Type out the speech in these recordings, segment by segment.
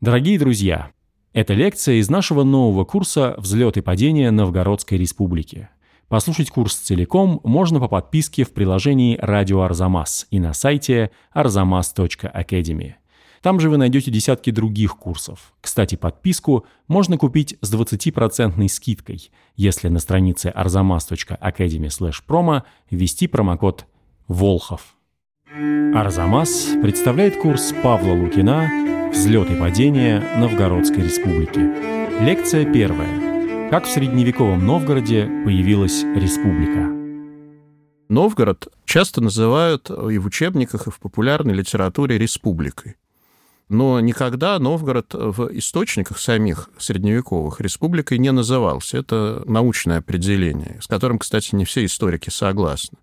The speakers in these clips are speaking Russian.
Дорогие друзья, это лекция из нашего нового курса «Взлет и падение Новгородской республики». Послушать курс целиком можно по подписке в приложении «Радио Арзамас» и на сайте arzamas.academy. Там же вы найдете десятки других курсов. Кстати, подписку можно купить с 20% скидкой, если на странице arzamas.academy/promo ввести промокод «Волхов». Арзамас представляет курс Павла Лукина Взлет и падение Новгородской республики. Лекция первая. Как в средневековом Новгороде появилась республика. Новгород часто называют и в учебниках, и в популярной литературе республикой. Но никогда Новгород в источниках самих средневековых республикой не назывался. Это научное определение, с которым, кстати, не все историки согласны.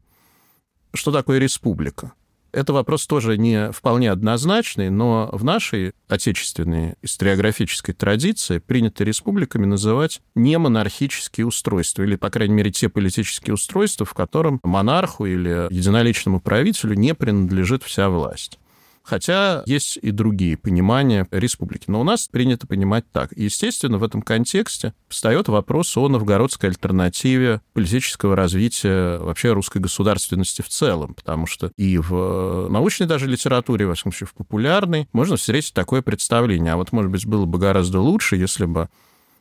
Что такое республика? Это вопрос тоже не вполне однозначный, но в нашей отечественной историографической традиции принято республиками называть не монархические устройства, или, по крайней мере, те политические устройства, в котором монарху или единоличному правителю не принадлежит вся власть. Хотя есть и другие понимания республики. Но у нас принято понимать так. естественно, в этом контексте встает вопрос о новгородской альтернативе политического развития вообще русской государственности в целом. Потому что и в научной даже литературе, во всяком случае, в популярной, можно встретить такое представление. А вот, может быть, было бы гораздо лучше, если бы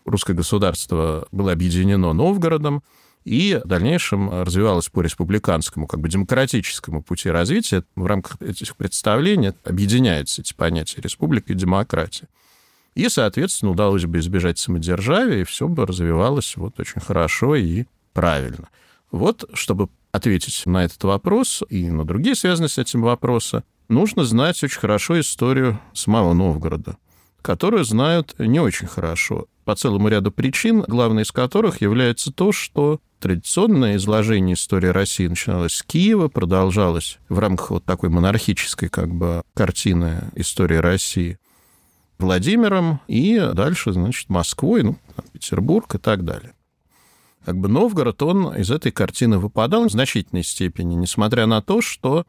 русское государство было объединено Новгородом, и в дальнейшем развивалась по республиканскому, как бы демократическому пути развития. В рамках этих представлений объединяются эти понятия республика и демократия. И, соответственно, удалось бы избежать самодержавия, и все бы развивалось вот очень хорошо и правильно. Вот, чтобы ответить на этот вопрос и на другие связанные с этим вопросы, нужно знать очень хорошо историю самого Новгорода, которую знают не очень хорошо по целому ряду причин, главной из которых является то, что традиционное изложение истории России начиналось с Киева, продолжалось в рамках вот такой монархической как бы картины истории России Владимиром и дальше, значит, Москвой, ну, Петербург и так далее. Как бы Новгород, он из этой картины выпадал в значительной степени, несмотря на то, что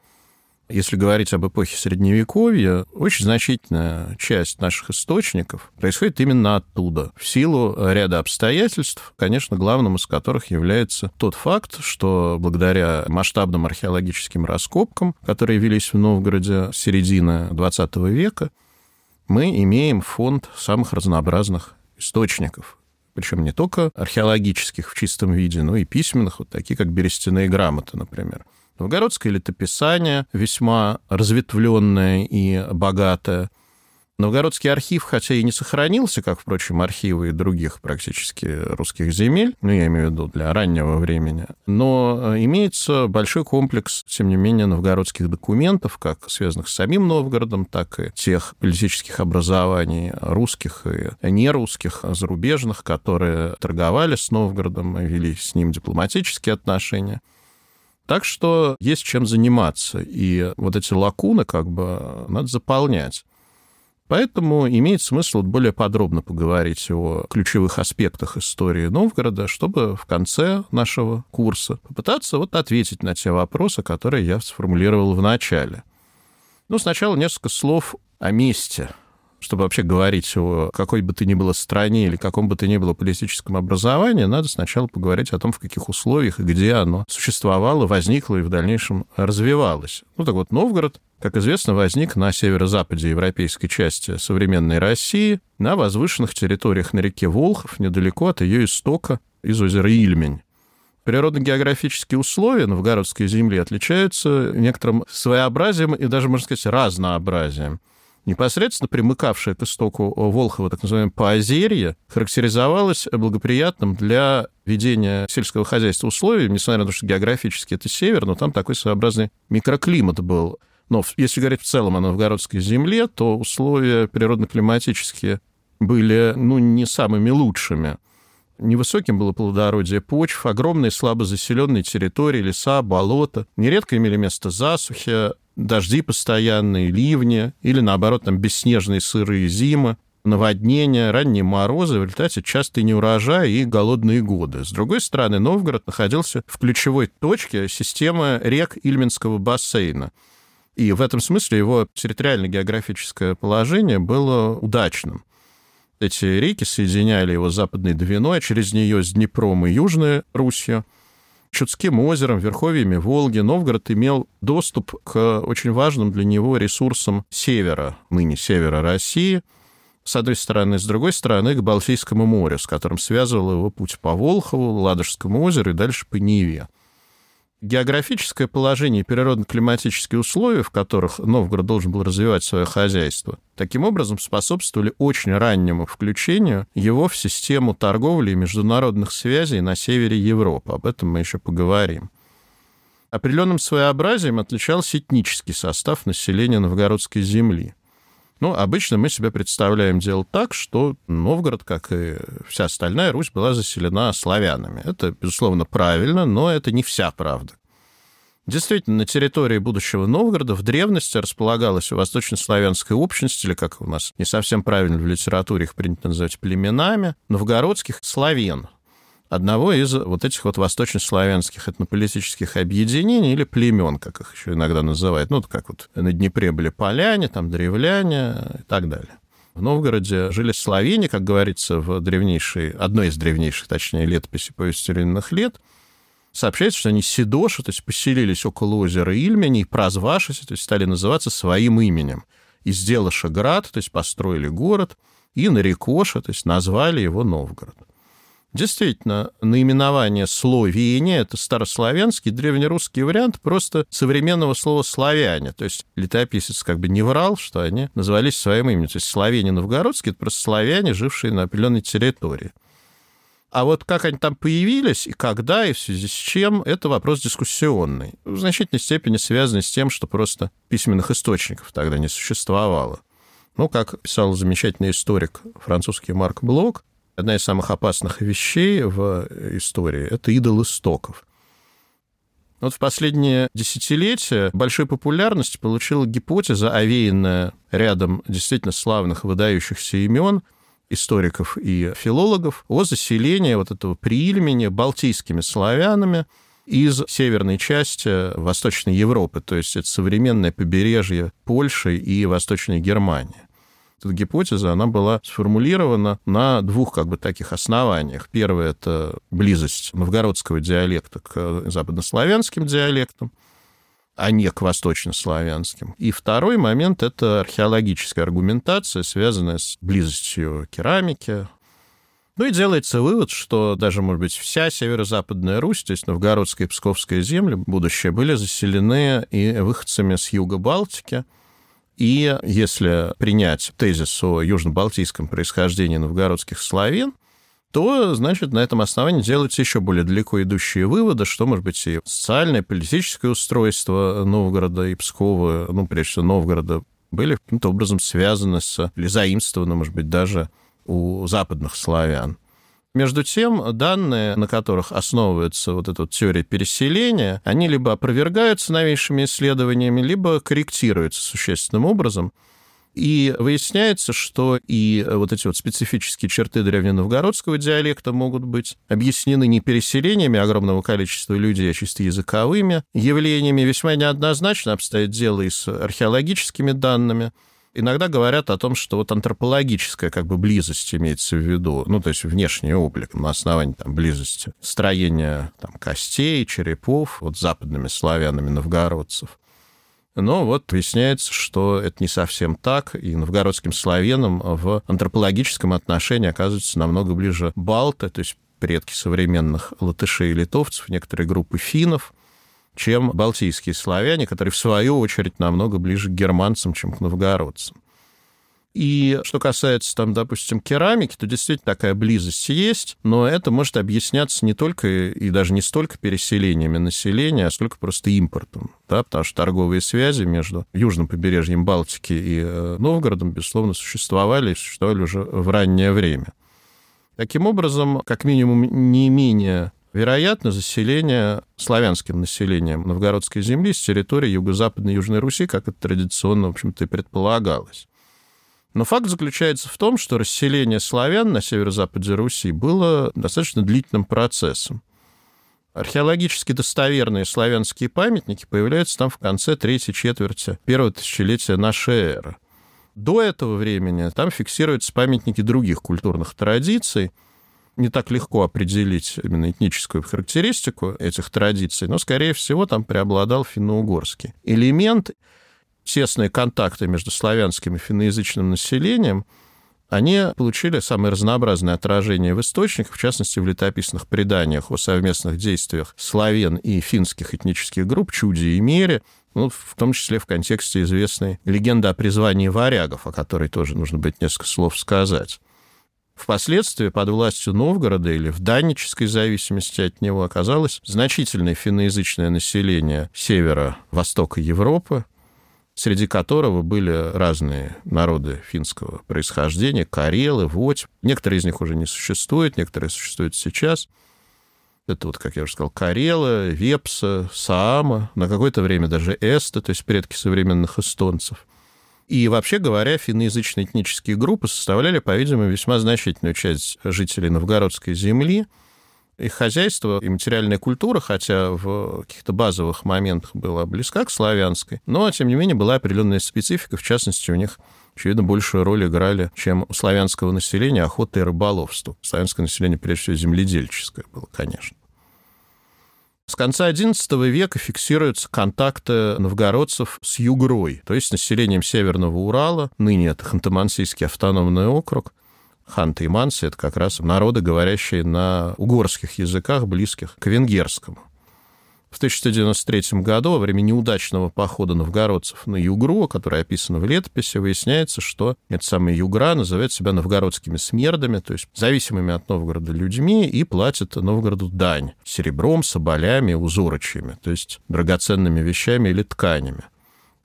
если говорить об эпохе Средневековья, очень значительная часть наших источников происходит именно оттуда, в силу ряда обстоятельств, конечно, главным из которых является тот факт, что благодаря масштабным археологическим раскопкам, которые велись в Новгороде с середины XX века, мы имеем фонд самых разнообразных источников, причем не только археологических в чистом виде, но и письменных, вот такие как берестяные грамоты, например. Новгородское летописание весьма разветвленное и богатое. Новгородский архив, хотя и не сохранился, как, впрочем, архивы других практически русских земель, ну, я имею в виду для раннего времени, но э, имеется большой комплекс, тем не менее, новгородских документов, как связанных с самим Новгородом, так и тех политических образований русских и нерусских, зарубежных, которые торговали с Новгородом, вели с ним дипломатические отношения. Так что есть чем заниматься, и вот эти лакуны как бы надо заполнять. Поэтому имеет смысл более подробно поговорить о ключевых аспектах истории Новгорода, чтобы в конце нашего курса попытаться вот ответить на те вопросы, которые я сформулировал в начале. Ну, сначала несколько слов о месте чтобы вообще говорить о какой бы то ни было стране или каком бы то ни было политическом образовании, надо сначала поговорить о том, в каких условиях и где оно существовало, возникло и в дальнейшем развивалось. Ну так вот, Новгород как известно, возник на северо-западе европейской части современной России, на возвышенных территориях на реке Волхов, недалеко от ее истока из озера Ильмень. Природно-географические условия новгородской земли отличаются некоторым своеобразием и даже, можно сказать, разнообразием непосредственно примыкавшее к истоку Волхова, так называемое Поозерье, характеризовалось благоприятным для ведения сельского хозяйства условиями, несмотря на то, что географически это север, но там такой своеобразный микроклимат был. Но если говорить в целом о новгородской земле, то условия природно-климатические были ну, не самыми лучшими. Невысоким было плодородие почв, огромные слабо заселенные территории, леса, болота. Нередко имели место засухи, дожди постоянные, ливни, или, наоборот, там бесснежные сырые зимы, наводнения, ранние морозы, в результате частые неурожаи и голодные годы. С другой стороны, Новгород находился в ключевой точке системы рек Ильминского бассейна. И в этом смысле его территориально-географическое положение было удачным. Эти реки соединяли его с Западной Двиной, а через нее с Днепром и Южной Русью. Чудским озером, верховьями Волги Новгород имел доступ к очень важным для него ресурсам севера, ныне севера России, с одной стороны, с другой стороны, к Балтийскому морю, с которым связывал его путь по Волхову, Ладожскому озеру и дальше по Неве географическое положение и природно-климатические условия, в которых Новгород должен был развивать свое хозяйство, таким образом способствовали очень раннему включению его в систему торговли и международных связей на севере Европы. Об этом мы еще поговорим. Определенным своеобразием отличался этнический состав населения новгородской земли. Ну, обычно мы себе представляем дело так, что Новгород, как и вся остальная Русь, была заселена славянами. Это, безусловно, правильно, но это не вся правда. Действительно, на территории будущего Новгорода в древности располагалась восточнославянская общность, или, как у нас не совсем правильно в литературе их принято называть племенами, новгородских славян, одного из вот этих вот восточнославянских этнополитических объединений или племен, как их еще иногда называют. Ну, как вот на Днепре были поляне, там древляне и так далее. В Новгороде жили славяне, как говорится в древнейшей, одной из древнейших, точнее, летописи повестительных лет. Сообщается, что они седоши, то есть поселились около озера Ильмени, и прозвавшись, то есть стали называться своим именем. И сделали град, то есть построили город, и нарекоша, то есть назвали его Новгород. Действительно, наименование Словения — это старославянский, древнерусский вариант просто современного слова «славяне». То есть летописец как бы не врал, что они назывались своим именем. То есть славяне новгородские — это просто славяне, жившие на определенной территории. А вот как они там появились и когда, и в связи с чем, это вопрос дискуссионный. В значительной степени связанный с тем, что просто письменных источников тогда не существовало. Ну, как писал замечательный историк французский Марк Блок, одна из самых опасных вещей в истории — это идол истоков. Вот в последние десятилетия большой популярность получила гипотеза, овеянная рядом действительно славных выдающихся имен историков и филологов, о заселении вот этого приильмения балтийскими славянами из северной части Восточной Европы, то есть это современное побережье Польши и Восточной Германии эта гипотеза, она была сформулирована на двух как бы таких основаниях. Первое — это близость новгородского диалекта к западнославянским диалектам, а не к восточнославянским. И второй момент — это археологическая аргументация, связанная с близостью керамики, ну и делается вывод, что даже, может быть, вся северо-западная Русь, то есть Новгородская и Псковская земли, будущее, были заселены и выходцами с юга Балтики, и если принять тезис о южно-балтийском происхождении новгородских славян, то, значит, на этом основании делаются еще более далеко идущие выводы, что, может быть, и социальное, политическое устройство Новгорода и Пскова, ну, прежде всего, Новгорода, были каким-то образом связаны с, или заимствованы, может быть, даже у западных славян. Между тем, данные, на которых основывается вот эта вот теория переселения, они либо опровергаются новейшими исследованиями, либо корректируются существенным образом. И выясняется, что и вот эти вот специфические черты древненовгородского диалекта могут быть объяснены не переселениями огромного количества людей, а чисто языковыми явлениями. Весьма неоднозначно обстоит дело и с археологическими данными иногда говорят о том, что вот антропологическая как бы близость имеется в виду, ну, то есть внешний облик на основании там близости, строения там костей, черепов, вот западными славянами новгородцев. Но вот выясняется, что это не совсем так, и новгородским славянам в антропологическом отношении оказывается намного ближе балты, то есть предки современных латышей и литовцев, некоторые группы финнов, чем балтийские славяне, которые, в свою очередь, намного ближе к германцам, чем к новгородцам. И что касается, там, допустим, керамики, то действительно такая близость есть, но это может объясняться не только и даже не столько переселениями населения, а сколько просто импортом, да, потому что торговые связи между южным побережьем Балтики и э, Новгородом, безусловно, существовали и существовали уже в раннее время. Таким образом, как минимум, не менее Вероятно, заселение славянским населением новгородской земли с территории юго-западной Южной Руси, как это традиционно, в общем-то, и предполагалось. Но факт заключается в том, что расселение славян на северо-западе Руси было достаточно длительным процессом. Археологически достоверные славянские памятники появляются там в конце третьей четверти первого тысячелетия нашей эры. До этого времени там фиксируются памятники других культурных традиций. Не так легко определить именно этническую характеристику этих традиций, но, скорее всего, там преобладал финно-угорский элемент. Тесные контакты между славянским и финноязычным населением – они получили самые разнообразные отражения в источниках, в частности, в летописных преданиях о совместных действиях славян и финских этнических групп Чуди и Мере, ну, в том числе в контексте известной легенды о призвании варягов, о которой тоже нужно быть несколько слов сказать. Впоследствии под властью Новгорода или в даннической зависимости от него оказалось значительное финноязычное население севера-востока Европы, среди которого были разные народы финского происхождения, карелы, водь. Некоторые из них уже не существуют, некоторые существуют сейчас. Это вот, как я уже сказал, Карелы, Вепса, Саама, на какое-то время даже Эста, то есть предки современных эстонцев. И вообще говоря, финноязычные этнические группы составляли, по-видимому, весьма значительную часть жителей новгородской земли – их хозяйство и материальная культура, хотя в каких-то базовых моментах была близка к славянской, но, тем не менее, была определенная специфика, в частности, у них очевидно, большую роль играли, чем у славянского населения охота и рыболовство. Славянское население, прежде всего, земледельческое было, конечно. С конца XI века фиксируются контакты новгородцев с югрой, то есть населением Северного Урала, ныне это Ханты-Мансийский автономный округ, Ханты и мансы — это как раз народы, говорящие на угорских языках, близких к венгерскому. В 1193 году, во время неудачного похода новгородцев на Югру, который описан в летописи, выясняется, что эта самая Югра называет себя новгородскими смердами, то есть зависимыми от Новгорода людьми, и платит Новгороду дань серебром, соболями, узорочьями, то есть драгоценными вещами или тканями.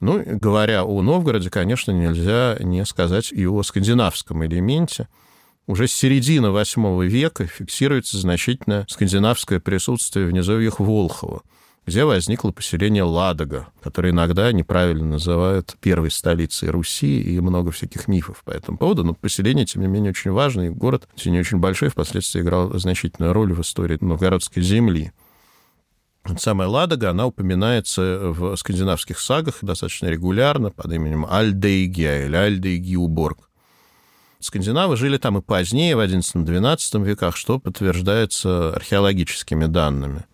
Ну, говоря о Новгороде, конечно, нельзя не сказать и о скандинавском элементе – уже с середины VIII века фиксируется значительное скандинавское присутствие в низовьях Волхова, где возникло поселение Ладога, которое иногда неправильно называют первой столицей Руси, и много всяких мифов по этому поводу. Но поселение, тем не менее, очень важный, город, хоть не очень большой, впоследствии играл значительную роль в истории новгородской земли. Самая Ладога, она упоминается в скандинавских сагах достаточно регулярно под именем Альдейгия или Альдейгиуборг. Скандинавы жили там и позднее, в XI-XII веках, что подтверждается археологическими данными.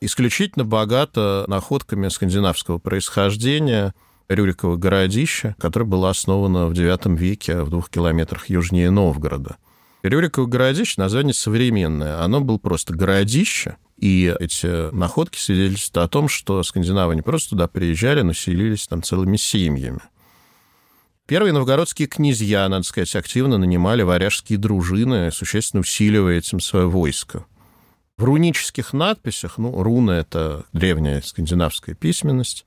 Исключительно богато находками скандинавского происхождения Рюриково городище, которое было основано в IX веке в двух километрах южнее Новгорода. Рюриково городище название современное. Оно было просто городище, и эти находки свидетельствуют о том, что скандинавы не просто туда приезжали, но селились там целыми семьями. Первые новгородские князья, надо сказать, активно нанимали варяжские дружины, существенно усиливая этим свое войско. В рунических надписях, ну, руна — это древняя скандинавская письменность,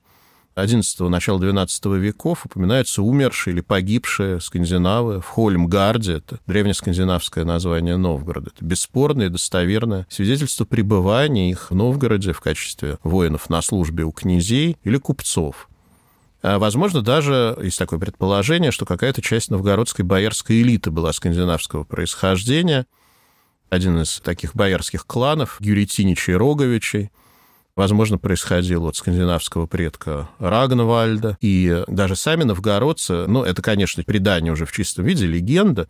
11 начала 12 веков упоминаются умершие или погибшие скандинавы в Хольмгарде, это древнескандинавское название Новгорода. Это бесспорное и достоверное свидетельство пребывания их в Новгороде в качестве воинов на службе у князей или купцов. А, возможно, даже есть такое предположение, что какая-то часть новгородской боярской элиты была скандинавского происхождения. Один из таких боярских кланов, Гюритиничей и Роговичей, возможно, происходил от скандинавского предка Рагнвальда. И даже сами новгородцы, ну, это, конечно, предание уже в чистом виде, легенда,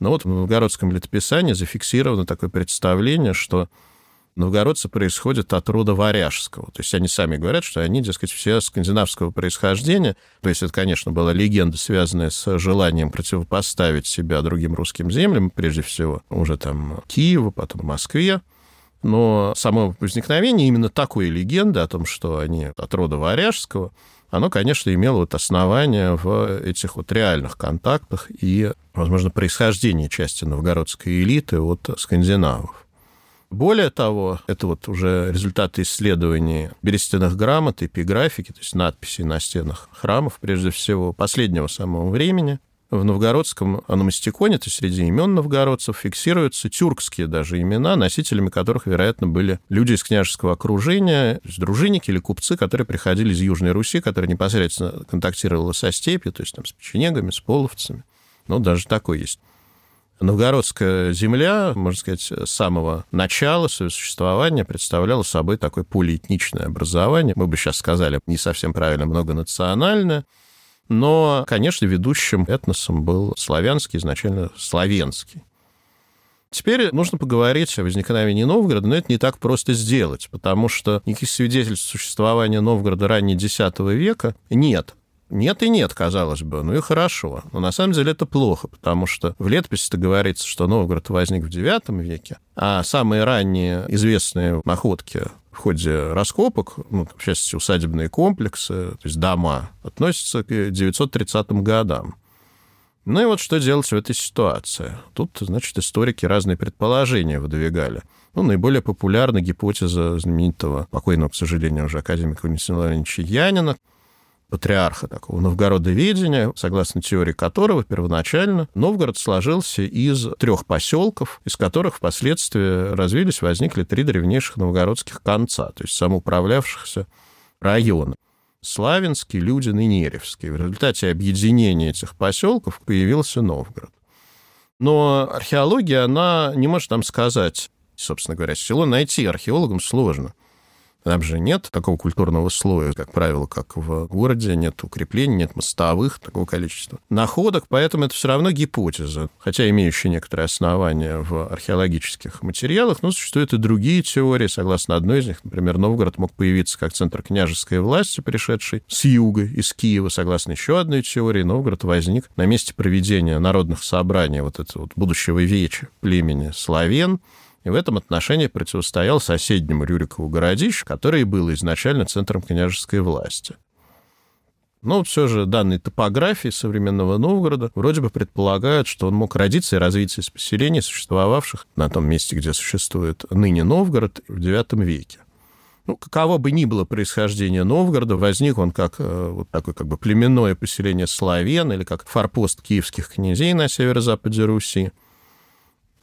но вот в новгородском летописании зафиксировано такое представление, что новгородцы происходят от рода варяжского. То есть они сами говорят, что они, дескать, все скандинавского происхождения. То есть это, конечно, была легенда, связанная с желанием противопоставить себя другим русским землям, прежде всего уже там Киеву, потом Москве. Но само возникновение именно такой легенды о том, что они от рода варяжского, оно, конечно, имело вот основание в этих вот реальных контактах и, возможно, происхождении части новгородской элиты от скандинавов. Более того, это вот уже результаты исследований берестяных грамот, эпиграфики, то есть надписей на стенах храмов, прежде всего, последнего самого времени. В новгородском аномастиконе, то есть среди имен новгородцев, фиксируются тюркские даже имена, носителями которых, вероятно, были люди из княжеского окружения, то есть дружинники или купцы, которые приходили из Южной Руси, которые непосредственно контактировали со степью, то есть там с печенегами, с половцами. Ну, даже такой есть Новгородская земля, можно сказать, с самого начала своего существования представляла собой такое полиэтничное образование. Мы бы сейчас сказали, не совсем правильно, многонациональное. Но, конечно, ведущим этносом был славянский, изначально славянский. Теперь нужно поговорить о возникновении Новгорода, но это не так просто сделать, потому что никаких свидетельств существования Новгорода ранее X века нет. Нет и нет, казалось бы, ну и хорошо. Но на самом деле это плохо, потому что в летописи-то говорится, что Новгород возник в IX веке, а самые ранние известные находки в ходе раскопок, ну, в частности, усадебные комплексы, то есть дома, относятся к 930 годам. Ну и вот что делать в этой ситуации? Тут, значит, историки разные предположения выдвигали. Ну, наиболее популярна гипотеза знаменитого, покойного, к сожалению, уже академика Валентина Янина, патриарха такого новгородоведения, согласно теории которого первоначально Новгород сложился из трех поселков, из которых впоследствии развились, возникли три древнейших новгородских конца, то есть самоуправлявшихся района. Славянский, Людин и Неревский. В результате объединения этих поселков появился Новгород. Но археология, она не может нам сказать, собственно говоря, село найти археологам сложно. Там же нет такого культурного слоя, как правило, как в городе, нет укреплений, нет мостовых, такого количества находок, поэтому это все равно гипотеза, хотя имеющая некоторые основания в археологических материалах, но существуют и другие теории. Согласно одной из них, например, Новгород мог появиться как центр княжеской власти, пришедший с юга, из Киева. Согласно еще одной теории, Новгород возник на месте проведения народных собраний вот этого вот будущего веча племени славян, и в этом отношении противостоял соседнему Рюрикову городищу, которое было изначально центром княжеской власти. Но все же данные топографии современного Новгорода вроде бы предполагают, что он мог родиться и развиться из поселений, существовавших на том месте, где существует ныне Новгород в IX веке. Ну, каково бы ни было происхождение Новгорода, возник он как э, вот такое как бы племенное поселение славян или как форпост киевских князей на северо-западе Руси.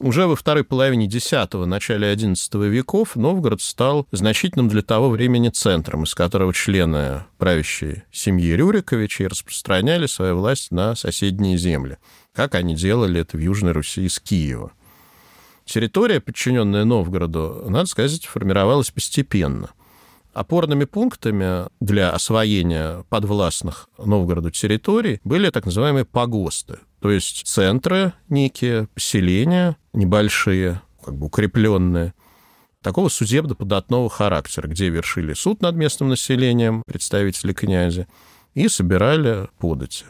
Уже во второй половине X – начале XI веков Новгород стал значительным для того времени центром, из которого члены правящей семьи Рюриковичей распространяли свою власть на соседние земли, как они делали это в Южной Руси из Киева. Территория, подчиненная Новгороду, надо сказать, формировалась постепенно. Опорными пунктами для освоения подвластных Новгороду территорий были так называемые погосты, то есть центры некие, поселения небольшие, как бы укрепленные, такого судебно-податного характера, где вершили суд над местным населением, представители князя, и собирали подати.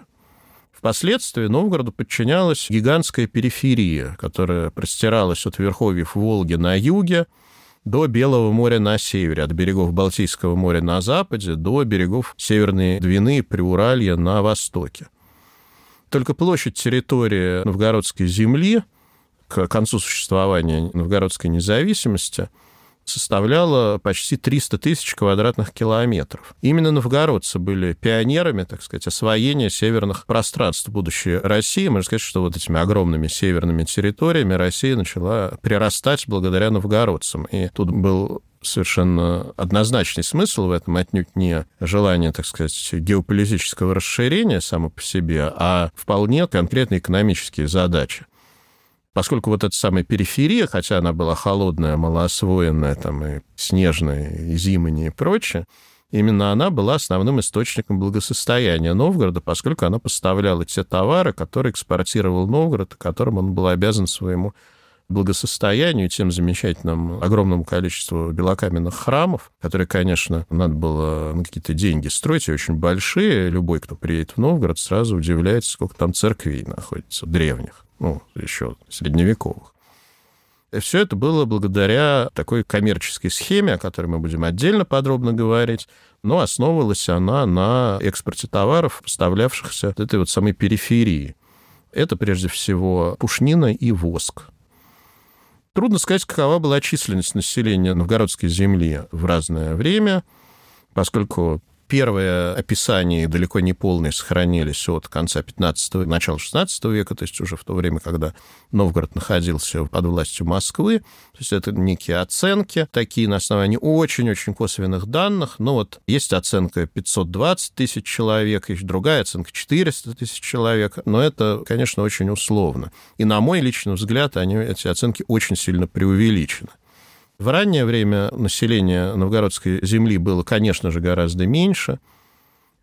Впоследствии Новгороду подчинялась гигантская периферия, которая простиралась от верховьев Волги на юге до Белого моря на севере, от берегов Балтийского моря на западе до берегов Северной Двины и Приуралья на востоке. Только площадь территории новгородской земли к концу существования новгородской независимости составляла почти 300 тысяч квадратных километров. Именно новгородцы были пионерами, так сказать, освоения северных пространств будущей России. Можно сказать, что вот этими огромными северными территориями Россия начала прирастать благодаря новгородцам. И тут был совершенно однозначный смысл в этом, отнюдь не желание, так сказать, геополитического расширения само по себе, а вполне конкретные экономические задачи. Поскольку вот эта самая периферия, хотя она была холодная, малоосвоенная, там, и снежная, и зимняя и прочее, именно она была основным источником благосостояния Новгорода, поскольку она поставляла те товары, которые экспортировал Новгород, которым он был обязан своему благосостоянию, тем замечательным огромному количеству белокаменных храмов, которые, конечно, надо было на какие-то деньги строить, и очень большие. Любой, кто приедет в Новгород, сразу удивляется, сколько там церквей находится, древних ну, еще средневековых. И все это было благодаря такой коммерческой схеме, о которой мы будем отдельно подробно говорить, но основывалась она на экспорте товаров, поставлявшихся от этой вот самой периферии. Это прежде всего пушнина и воск. Трудно сказать, какова была численность населения новгородской земли в разное время, поскольку Первые описания, далеко не полные, сохранились от конца 15-го, начала 16 века, то есть уже в то время, когда Новгород находился под властью Москвы. То есть это некие оценки, такие на основании очень-очень косвенных данных. Но вот есть оценка 520 тысяч человек, есть другая оценка 400 тысяч человек, но это, конечно, очень условно. И на мой личный взгляд, они, эти оценки очень сильно преувеличены. В раннее время население новгородской земли было, конечно же, гораздо меньше,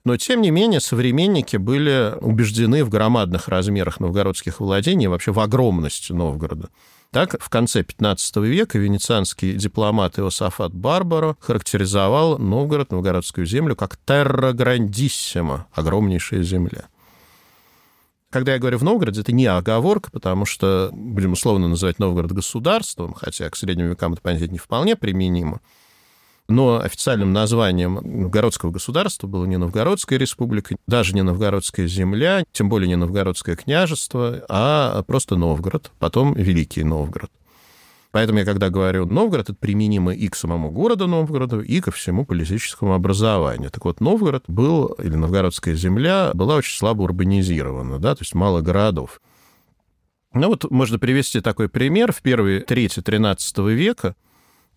но, тем не менее, современники были убеждены в громадных размерах новгородских владений, вообще в огромности Новгорода. Так, в конце XV века венецианский дипломат Иосафат Барбаро характеризовал Новгород, новгородскую землю, как «терра грандиссима» — огромнейшая земля. Когда я говорю в Новгороде, это не оговорка, потому что будем условно называть Новгород государством, хотя к средним векам это понятие не вполне применимо. Но официальным названием новгородского государства было не Новгородская республика, даже не Новгородская земля, тем более не Новгородское княжество, а просто Новгород, потом Великий Новгород. Поэтому я, когда говорю Новгород, это применимо и к самому городу Новгороду, и ко всему политическому образованию. Так вот, Новгород был, или Новгородская земля, была очень слабо урбанизирована, да, то есть мало городов. Ну вот можно привести такой пример. В первые трети XIII века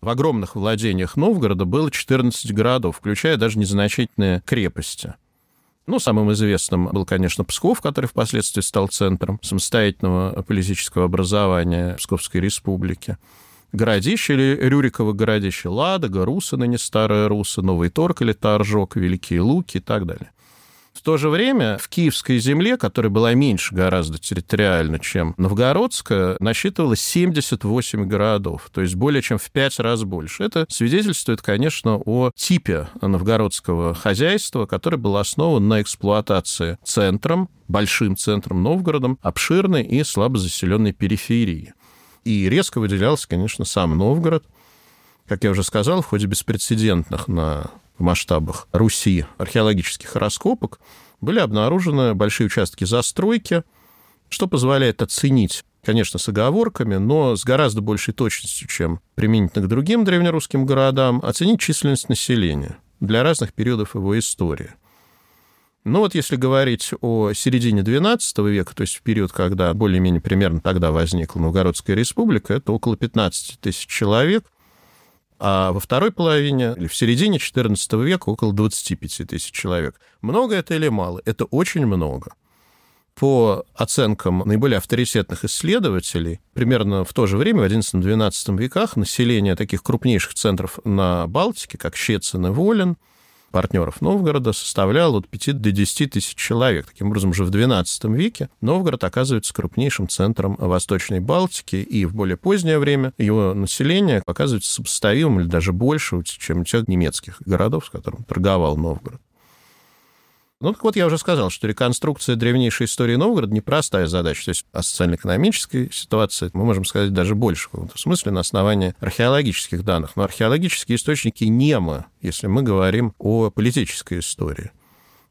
в огромных владениях Новгорода было 14 городов, включая даже незначительные крепости. Ну, самым известным был, конечно, Псков, который впоследствии стал центром самостоятельного политического образования Псковской республики. Городище или Рюриково городище Ладога, Руса, ныне Старая Руса, Новый Торг или Торжок, Великие Луки и так далее. В то же время в Киевской земле, которая была меньше гораздо территориально, чем Новгородская, насчитывалось 78 городов, то есть более чем в пять раз больше. Это свидетельствует, конечно, о типе новгородского хозяйства, которое было основано на эксплуатации центром, большим центром Новгородом, обширной и слабо заселенной периферии. И резко выделялся, конечно, сам Новгород, как я уже сказал, в ходе беспрецедентных на в масштабах Руси археологических раскопок были обнаружены большие участки застройки, что позволяет оценить, конечно, с оговорками, но с гораздо большей точностью, чем применительно к другим древнерусским городам, оценить численность населения для разных периодов его истории. Ну вот если говорить о середине XII века, то есть в период, когда более-менее примерно тогда возникла Новгородская республика, это около 15 тысяч человек – а во второй половине или в середине XIV века около 25 тысяч человек. Много это или мало? Это очень много. По оценкам наиболее авторитетных исследователей, примерно в то же время, в XI-XII веках, население таких крупнейших центров на Балтике, как Щецин и Волин, партнеров Новгорода составлял от 5 до 10 тысяч человек. Таким образом, уже в XII веке Новгород оказывается крупнейшим центром Восточной Балтики, и в более позднее время его население оказывается сопоставимым или даже больше, чем тех немецких городов, с которыми торговал Новгород. Ну, так вот, я уже сказал, что реконструкция древнейшей истории Новгорода непростая задача. То есть о социально-экономической ситуации мы можем сказать даже больше в каком-то смысле на основании археологических данных. Но археологические источники немы, если мы говорим о политической истории.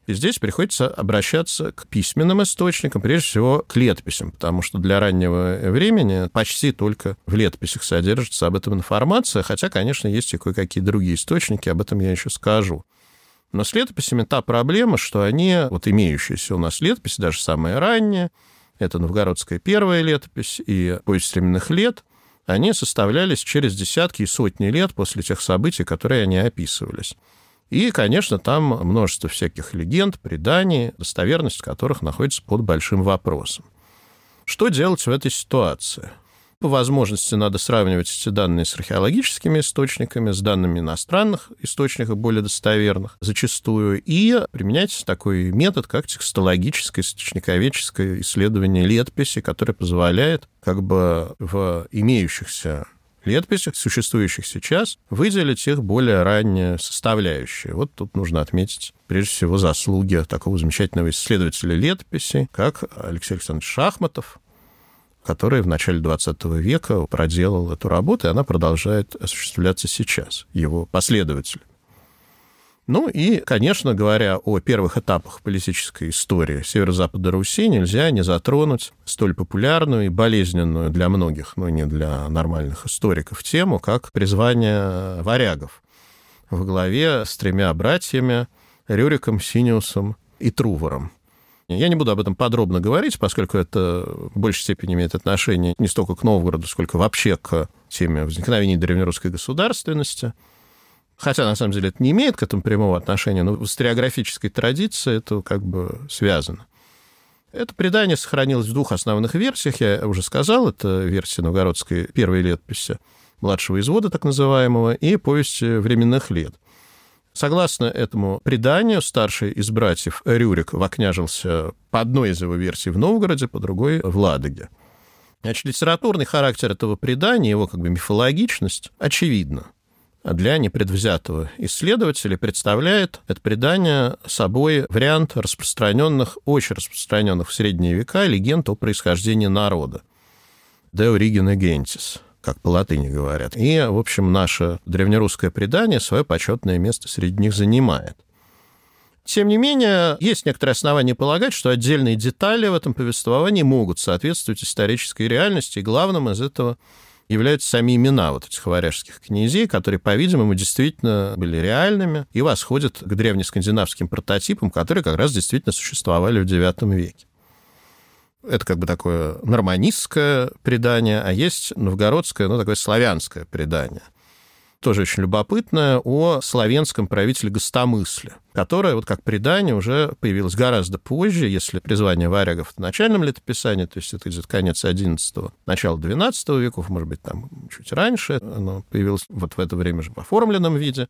И здесь приходится обращаться к письменным источникам, прежде всего к летописям, потому что для раннего времени почти только в летописях содержится об этом информация, хотя, конечно, есть и кое-какие другие источники, об этом я еще скажу. Но с летописями та проблема, что они, вот имеющиеся у нас летописи, даже самые ранние, это новгородская первая летопись и повесть временных лет, они составлялись через десятки и сотни лет после тех событий, которые они описывались. И, конечно, там множество всяких легенд, преданий, достоверность которых находится под большим вопросом. Что делать в этой ситуации? По возможности надо сравнивать эти данные с археологическими источниками, с данными иностранных источников, более достоверных зачастую, и применять такой метод, как текстологическое, источниковедческое исследование летописи, которое позволяет как бы в имеющихся летописях, существующих сейчас, выделить их более ранние составляющие. Вот тут нужно отметить, прежде всего, заслуги такого замечательного исследователя летописи, как Алексей Александрович Шахматов, который в начале 20 века проделал эту работу, и она продолжает осуществляться сейчас, его последователи. Ну и, конечно, говоря о первых этапах политической истории северо-запада Руси, нельзя не затронуть столь популярную и болезненную для многих, но не для нормальных историков, тему, как призвание варягов во главе с тремя братьями Рюриком, Синиусом и Трувором. Я не буду об этом подробно говорить, поскольку это в большей степени имеет отношение не столько к Новгороду, сколько вообще к теме возникновения древнерусской государственности. Хотя, на самом деле, это не имеет к этому прямого отношения, но в историографической традиции это как бы связано. Это предание сохранилось в двух основных версиях, я уже сказал, это версия новгородской первой летописи, младшего извода так называемого, и повести временных лет – Согласно этому преданию, старший из братьев Рюрик вокняжился по одной из его версий в Новгороде, по другой — в Ладоге. Значит, литературный характер этого предания, его как бы мифологичность, очевидна. А для непредвзятого исследователя представляет это предание собой вариант распространенных, очень распространенных в средние века легенд о происхождении народа. De origine gentis как по латыни говорят. И, в общем, наше древнерусское предание свое почетное место среди них занимает. Тем не менее, есть некоторые основания полагать, что отдельные детали в этом повествовании могут соответствовать исторической реальности, и главным из этого являются сами имена вот этих варяжских князей, которые, по-видимому, действительно были реальными и восходят к древнескандинавским прототипам, которые как раз действительно существовали в IX веке. Это как бы такое норманистское предание, а есть новгородское, ну, такое славянское предание. Тоже очень любопытное, о славянском правителе Гостомысле, которое, вот как предание, уже появилось гораздо позже, если призвание варягов в начальном летописании, то есть это где-то конец XI, начало XII веков, может быть, там чуть раньше, оно появилось вот в это время же в оформленном виде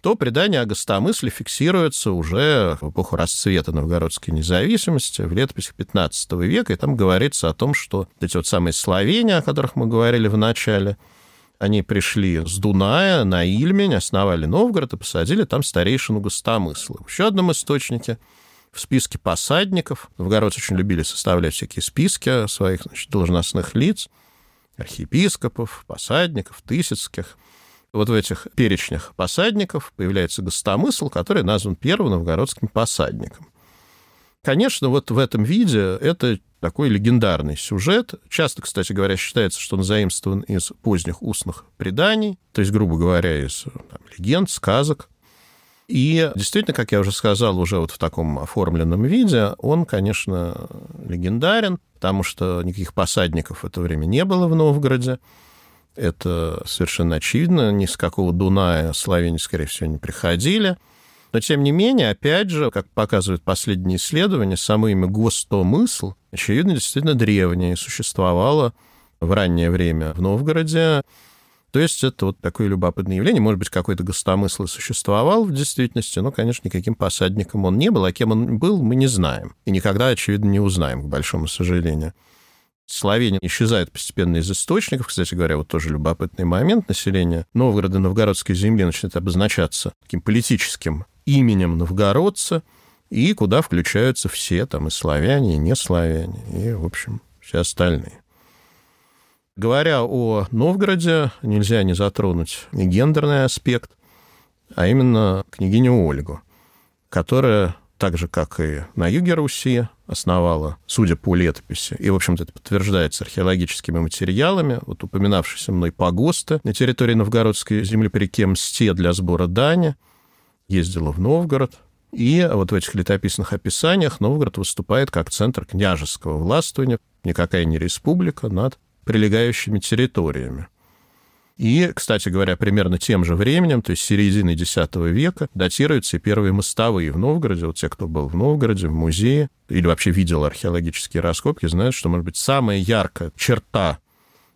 то предание о гостомысле фиксируется уже в эпоху расцвета новгородской независимости, в летописях XV века, и там говорится о том, что эти вот самые словения, о которых мы говорили в начале, они пришли с Дуная на Ильмень, основали Новгород и посадили там старейшину Гостомысла. В еще одном источнике в списке посадников, новгородцы очень любили составлять всякие списки своих значит, должностных лиц, архиепископов, посадников, тысяцких – вот в этих перечнях посадников появляется гостомысл, который назван первым новгородским посадником. Конечно, вот в этом виде это такой легендарный сюжет. Часто, кстати говоря, считается, что он заимствован из поздних устных преданий, то есть, грубо говоря, из там, легенд, сказок. И действительно, как я уже сказал, уже вот в таком оформленном виде, он, конечно, легендарен, потому что никаких посадников в это время не было в Новгороде. Это совершенно очевидно. Ни с какого Дуная славяне, скорее всего, не приходили. Но, тем не менее, опять же, как показывают последние исследования, само имя Гостомысл, очевидно, действительно древнее, существовало в раннее время в Новгороде. То есть это вот такое любопытное явление. Может быть, какой-то гостомысл и существовал в действительности, но, конечно, никаким посадником он не был, а кем он был, мы не знаем. И никогда, очевидно, не узнаем, к большому сожалению. Словения исчезает постепенно из источников. Кстати говоря, вот тоже любопытный момент. Население Новгорода, Новгородской земли начинает обозначаться таким политическим именем новгородца, и куда включаются все, там и славяне, и не славяне, и, в общем, все остальные. Говоря о Новгороде, нельзя не затронуть гендерный аспект, а именно княгиню Ольгу, которая так же, как и на юге Руси, основала, судя по летописи, и, в общем-то, это подтверждается археологическими материалами, вот упоминавшиеся мной погосты на территории новгородской земли по реке Мсте для сбора дани, ездила в Новгород, и вот в этих летописных описаниях Новгород выступает как центр княжеского властвования, никакая не республика, над прилегающими территориями. И, кстати говоря, примерно тем же временем, то есть середины X века, датируются и первые мостовые в Новгороде. Вот те, кто был в Новгороде, в музее, или вообще видел археологические раскопки, знают, что, может быть, самая яркая черта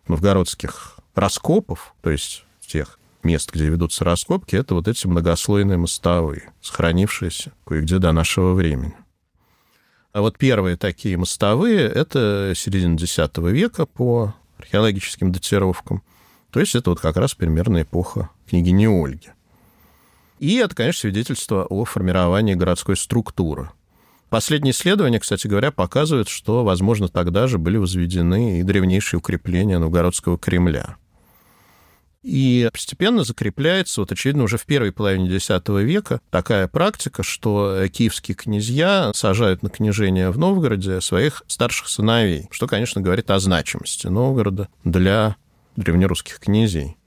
новгородских раскопов, то есть тех мест, где ведутся раскопки, это вот эти многослойные мостовые, сохранившиеся кое-где до нашего времени. А вот первые такие мостовые — это середина X века по археологическим датировкам — то есть это вот как раз примерно эпоха княгини Ольги. И это, конечно, свидетельство о формировании городской структуры. Последние исследования, кстати говоря, показывают, что, возможно, тогда же были возведены и древнейшие укрепления Новгородского Кремля. И постепенно закрепляется, вот очевидно, уже в первой половине X века такая практика, что киевские князья сажают на княжение в Новгороде своих старших сыновей, что, конечно, говорит о значимости Новгорода для древнерусских князей.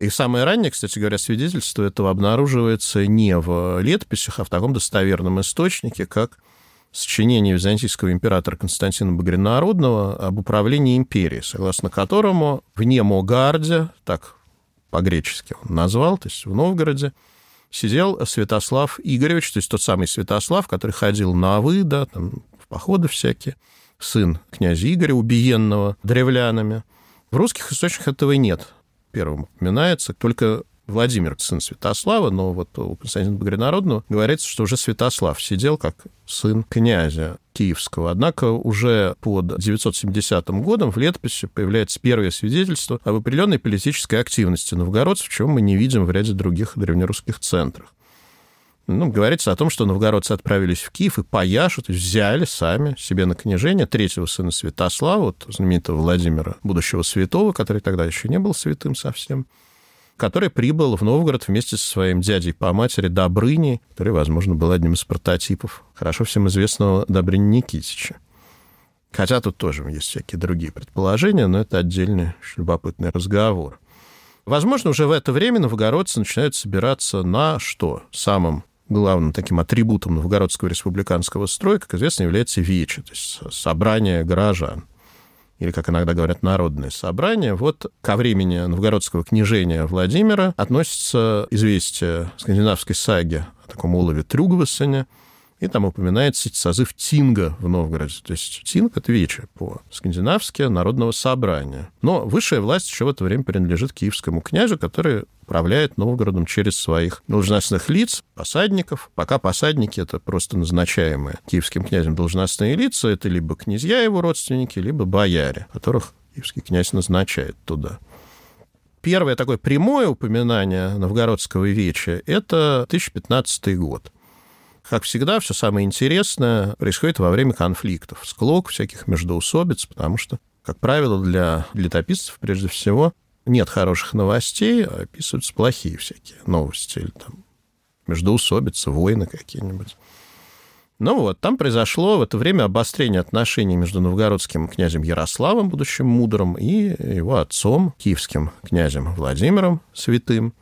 И самое раннее, кстати говоря, свидетельство этого обнаруживается не в летописях, а в таком достоверном источнике, как сочинение византийского императора Константина Багрянародного об управлении империей, согласно которому в Немогарде, так по-гречески он назвал, то есть в Новгороде, сидел Святослав Игоревич, то есть тот самый Святослав, который ходил на Авы, да, там, в походы всякие, сын князя Игоря, убиенного древлянами. В русских источниках этого и нет. Первым упоминается только Владимир, сын Святослава, но вот у Константина Багрянародного говорится, что уже Святослав сидел как сын князя Киевского. Однако уже под 970 годом в летописи появляется первое свидетельство об определенной политической активности новгородцев, чего мы не видим в ряде других древнерусских центров. Ну, говорится о том, что новгородцы отправились в Киев и пояшу, то есть взяли сами себе на княжение третьего сына Святослава, вот знаменитого Владимира, будущего святого, который тогда еще не был святым совсем, который прибыл в Новгород вместе со своим дядей по матери Добрыней, который, возможно, был одним из прототипов хорошо всем известного Добрыни Никитича. Хотя тут тоже есть всякие другие предположения, но это отдельный любопытный разговор. Возможно, уже в это время новгородцы начинают собираться на что? Самым главным таким атрибутом новгородского республиканского строя, как известно, является вече, то есть собрание горожан или, как иногда говорят, народное собрание. Вот ко времени новгородского княжения Владимира относится известие скандинавской саги о таком улове Трюгвассене, и там упоминается созыв Тинга в Новгороде. То есть Тинг — это вече по-скандинавски народного собрания. Но высшая власть еще в это время принадлежит киевскому князю, который управляет Новгородом через своих должностных лиц, посадников. Пока посадники — это просто назначаемые киевским князем должностные лица, это либо князья его родственники, либо бояре, которых киевский князь назначает туда. Первое такое прямое упоминание новгородского веча — это 1015 год — как всегда, все самое интересное происходит во время конфликтов, склок, всяких междоусобиц, потому что, как правило, для летописцев, прежде всего, нет хороших новостей, а описываются плохие всякие новости или там междоусобицы, войны какие-нибудь. Ну вот, там произошло в это время обострение отношений между новгородским князем Ярославом, будущим мудрым, и его отцом, киевским князем Владимиром Святым.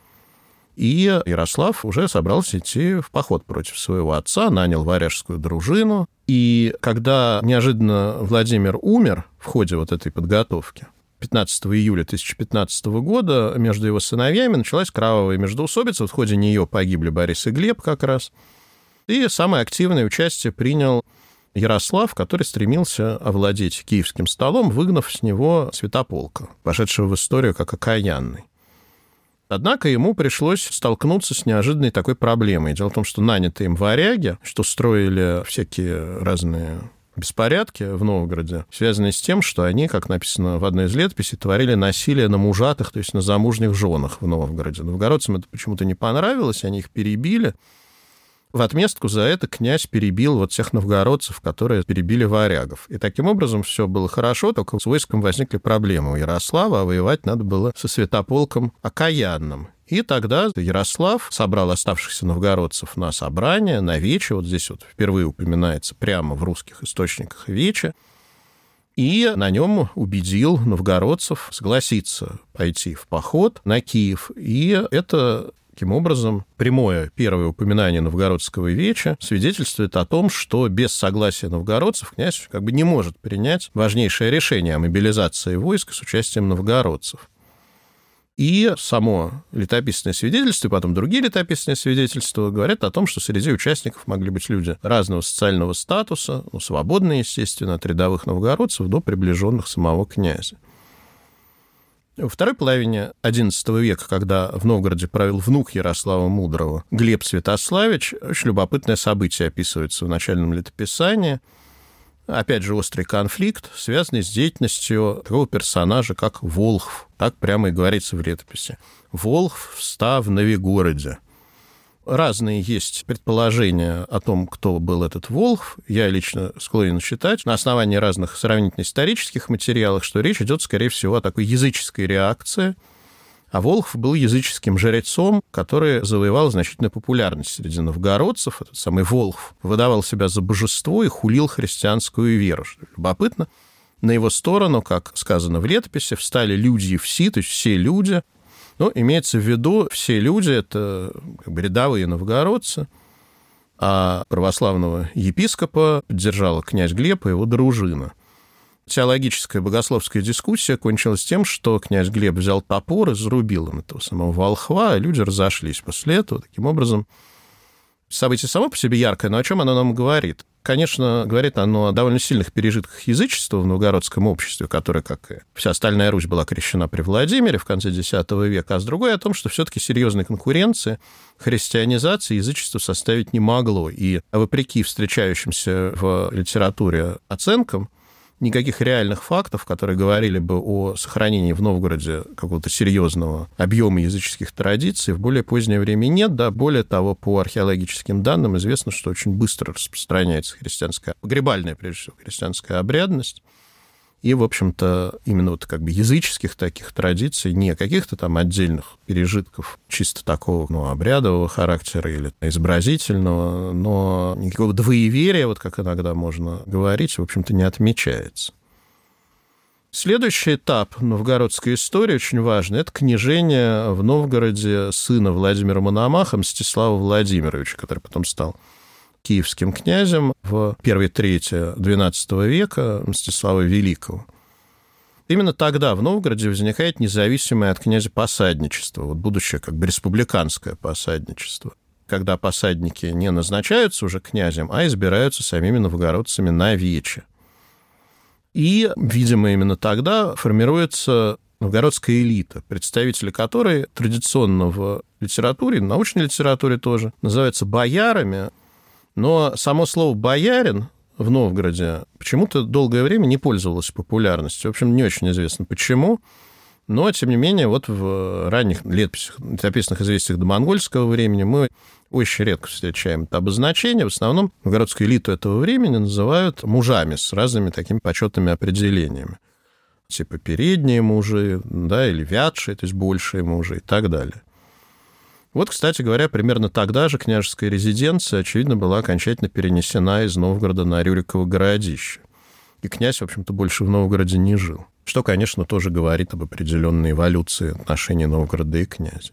И Ярослав уже собрался идти в поход против своего отца, нанял варяжскую дружину. И когда неожиданно Владимир умер в ходе вот этой подготовки, 15 июля 1015 года между его сыновьями началась кровавая междоусобица. В ходе нее погибли Борис и Глеб как раз. И самое активное участие принял Ярослав, который стремился овладеть киевским столом, выгнав с него Святополка, пошедшего в историю как окаянный. Однако ему пришлось столкнуться с неожиданной такой проблемой. Дело в том, что нанятые им варяги, что строили всякие разные беспорядки в Новгороде, связанные с тем, что они, как написано в одной из летописей, творили насилие на мужатых, то есть на замужних женах в Новгороде. Новгородцам это почему-то не понравилось, они их перебили, в отместку за это князь перебил вот всех новгородцев, которые перебили варягов. И таким образом все было хорошо, только с войском возникли проблемы у Ярослава, а воевать надо было со святополком окаянным. И тогда Ярослав собрал оставшихся новгородцев на собрание, на вече, вот здесь вот впервые упоминается прямо в русских источниках вече, и на нем убедил новгородцев согласиться пойти в поход на Киев. И это Таким образом, прямое первое упоминание новгородского веча свидетельствует о том, что без согласия новгородцев князь как бы не может принять важнейшее решение о мобилизации войск с участием новгородцев. И само летописное свидетельство, и потом другие летописные свидетельства говорят о том, что среди участников могли быть люди разного социального статуса, ну, свободные, естественно, от рядовых новгородцев до приближенных самого князя. Во второй половине XI века, когда в Новгороде правил внук Ярослава Мудрого, Глеб Святославич, очень любопытное событие описывается в начальном летописании. Опять же, острый конфликт, связанный с деятельностью такого персонажа, как Волхв. Так прямо и говорится в летописи. Волхв встав в Новигороде – разные есть предположения о том, кто был этот Волхв. Я лично склонен считать на основании разных сравнительно-исторических материалов, что речь идет, скорее всего, о такой языческой реакции. А Волхв был языческим жрецом, который завоевал значительную популярность среди новгородцев. Этот самый Волхв выдавал себя за божество и хулил христианскую веру. Что любопытно. На его сторону, как сказано в летописи, встали люди и все, то есть все люди, Ну, имеется в виду, все люди, это как бы рядовые новгородцы, а православного епископа поддержала князь Глеб и его дружина. Теологическая богословская дискуссия кончилась тем, что князь Глеб взял топор и зарубил им этого самого волхва, и люди разошлись после этого. Таким образом, событие само по себе яркое, но о чем оно нам говорит? Конечно, говорит оно о довольно сильных пережитках язычества в новгородском обществе, которое, как и вся остальная Русь, была крещена при Владимире в конце X века, а с другой о том, что все-таки серьезной конкуренции христианизации язычество составить не могло. И вопреки встречающимся в литературе оценкам, никаких реальных фактов, которые говорили бы о сохранении в Новгороде какого-то серьезного объема языческих традиций, в более позднее время нет. Да, более того, по археологическим данным известно, что очень быстро распространяется христианская, погребальная, прежде всего, христианская обрядность. И, в общем-то, именно вот как бы языческих таких традиций, не каких-то там отдельных пережитков чисто такого ну, обрядового характера или изобразительного, но никакого двоеверия, вот как иногда можно говорить, в общем-то, не отмечается. Следующий этап новгородской истории очень важный. Это княжение в Новгороде сына Владимира Мономаха Мстислава Владимировича, который потом стал киевским князем в первой трети XII века Мстислава Великого. Именно тогда в Новгороде возникает независимое от князя посадничество, вот будущее как бы республиканское посадничество, когда посадники не назначаются уже князем, а избираются самими новгородцами на вече. И, видимо, именно тогда формируется новгородская элита, представители которой традиционно в литературе, научной литературе тоже, называются боярами, но само слово «боярин» в Новгороде почему-то долгое время не пользовалось популярностью. В общем, не очень известно почему. Но, тем не менее, вот в ранних летописях, летописных известиях до монгольского времени мы очень редко встречаем это обозначение. В основном новгородскую элиту этого времени называют мужами с разными такими почетными определениями. Типа передние мужи, да, или вятшие, то есть большие мужи и так далее. Вот, кстати говоря, примерно тогда же княжеская резиденция, очевидно, была окончательно перенесена из Новгорода на Рюриково городище. И князь, в общем-то, больше в Новгороде не жил. Что, конечно, тоже говорит об определенной эволюции отношений Новгорода и князя.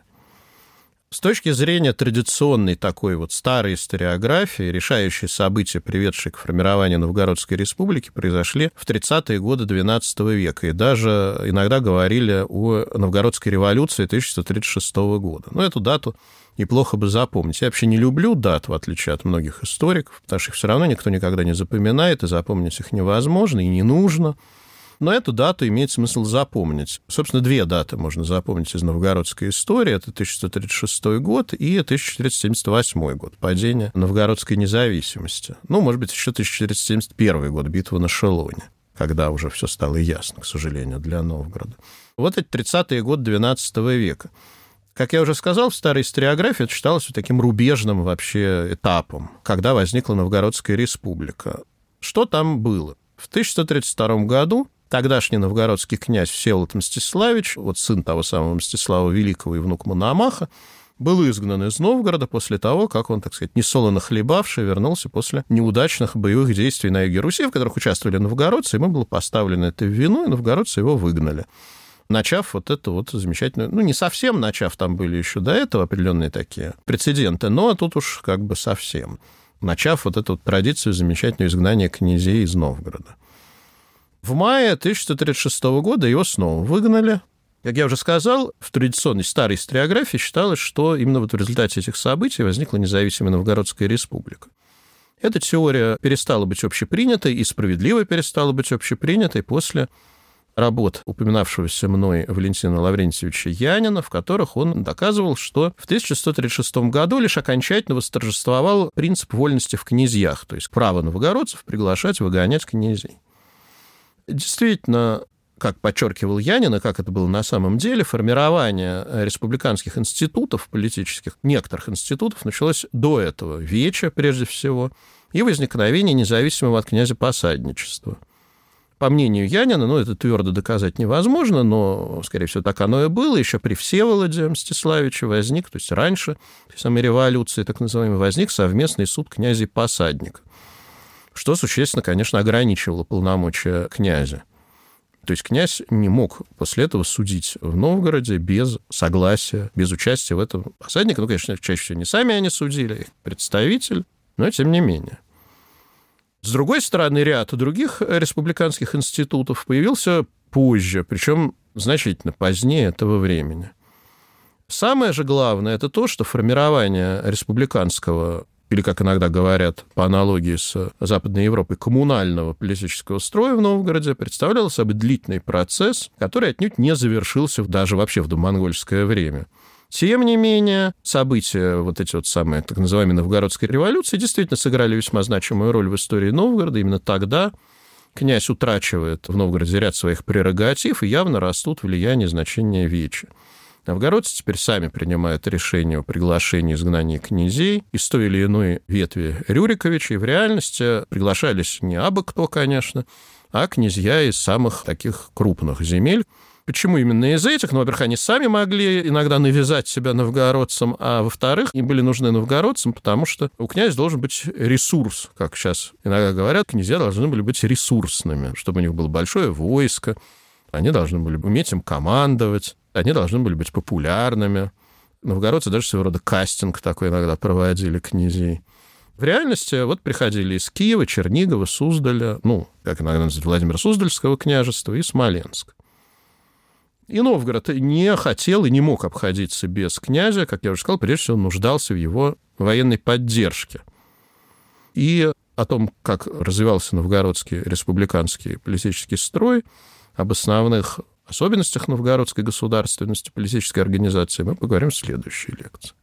С точки зрения традиционной такой вот старой историографии, решающие события, приведшие к формированию Новгородской республики, произошли в 30-е годы XII века. И даже иногда говорили о Новгородской революции 1136 года. Но эту дату неплохо бы запомнить. Я вообще не люблю дат, в отличие от многих историков, потому что их все равно никто никогда не запоминает, и запомнить их невозможно и не нужно. Но эту дату имеет смысл запомнить. Собственно, две даты можно запомнить из новгородской истории. Это 1136 год и 1478 год, падение новгородской независимости. Ну, может быть, еще 1471 год, битва на Шелоне когда уже все стало ясно, к сожалению, для Новгорода. Вот эти 30-е годы XII века. Как я уже сказал, в старой историографии это считалось таким рубежным вообще этапом, когда возникла Новгородская республика. Что там было? В 1132 году Тогдашний новгородский князь Всеволод Мстиславич, вот сын того самого Мстислава Великого и внук Мономаха, был изгнан из Новгорода после того, как он, так сказать, несолоно хлебавший, вернулся после неудачных боевых действий на юге Руси, в которых участвовали новгородцы, ему было поставлено это в вину, и новгородцы его выгнали. Начав вот это вот замечательную, ну, не совсем начав, там были еще до этого определенные такие прецеденты, но тут уж как бы совсем, начав вот эту вот традицию замечательного изгнания князей из Новгорода. В мае 1136 года его снова выгнали. Как я уже сказал, в традиционной старой историографии считалось, что именно вот в результате этих событий возникла независимая Новгородская республика. Эта теория перестала быть общепринятой и справедливо перестала быть общепринятой после работ упоминавшегося мной Валентина Лаврентьевича Янина, в которых он доказывал, что в 1136 году лишь окончательно восторжествовал принцип вольности в князьях, то есть право новгородцев приглашать, выгонять князей. Действительно, как подчеркивал Янин, и как это было на самом деле, формирование республиканских институтов политических, некоторых институтов, началось до этого, Веча прежде всего, и возникновение независимого от князя посадничества. По мнению Янина, ну, это твердо доказать невозможно, но, скорее всего, так оно и было. Еще при Всеволоде Мстиславиче возник, то есть раньше самой революции, так называемой, возник совместный суд князей посадника что существенно, конечно, ограничивало полномочия князя. То есть князь не мог после этого судить в Новгороде без согласия, без участия в этом посадника. Ну, конечно, чаще всего не сами они судили, а их представитель, но тем не менее. С другой стороны, ряд других республиканских институтов появился позже, причем значительно позднее этого времени. Самое же главное это то, что формирование республиканского или, как иногда говорят, по аналогии с Западной Европой, коммунального политического строя в Новгороде представлял собой длительный процесс, который отнюдь не завершился даже вообще в домонгольское время. Тем не менее, события, вот эти вот самые так называемые новгородской революции, действительно сыграли весьма значимую роль в истории Новгорода. Именно тогда князь утрачивает в Новгороде ряд своих прерогатив, и явно растут влияние и значение Вечи. Новгородцы теперь сами принимают решение о приглашении изгнания князей из той или иной ветви Рюриковичей. В реальности приглашались не абы кто, конечно, а князья из самых таких крупных земель. Почему именно из этих? Ну, во-первых, они сами могли иногда навязать себя новгородцам, а во-вторых, им были нужны новгородцам, потому что у князя должен быть ресурс, как сейчас иногда говорят, князья должны были быть ресурсными, чтобы у них было большое войско, они должны были уметь им командовать, они должны были быть популярными. Новгородцы даже своего рода кастинг такой иногда проводили князей. В реальности вот приходили из Киева, Чернигова, Суздаля, ну, как иногда называют, Владимира Суздальского княжества и Смоленск. И Новгород не хотел и не мог обходиться без князя, как я уже сказал, прежде всего нуждался в его военной поддержке. И о том, как развивался новгородский республиканский политический строй, об основных особенностях новгородской государственности, политической организации мы поговорим в следующей лекции.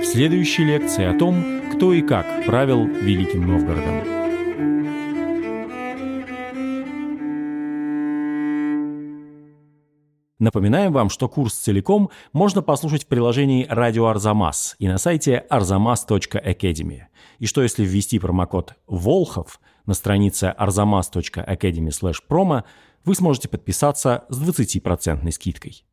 В следующей лекции о том, кто и как правил Великим Новгородом. Напоминаем вам, что курс целиком можно послушать в приложении «Радио Арзамас» и на сайте arzamas.academy. И что если ввести промокод «Волхов» на странице arzamas.academy/promo, вы сможете подписаться с 20% скидкой.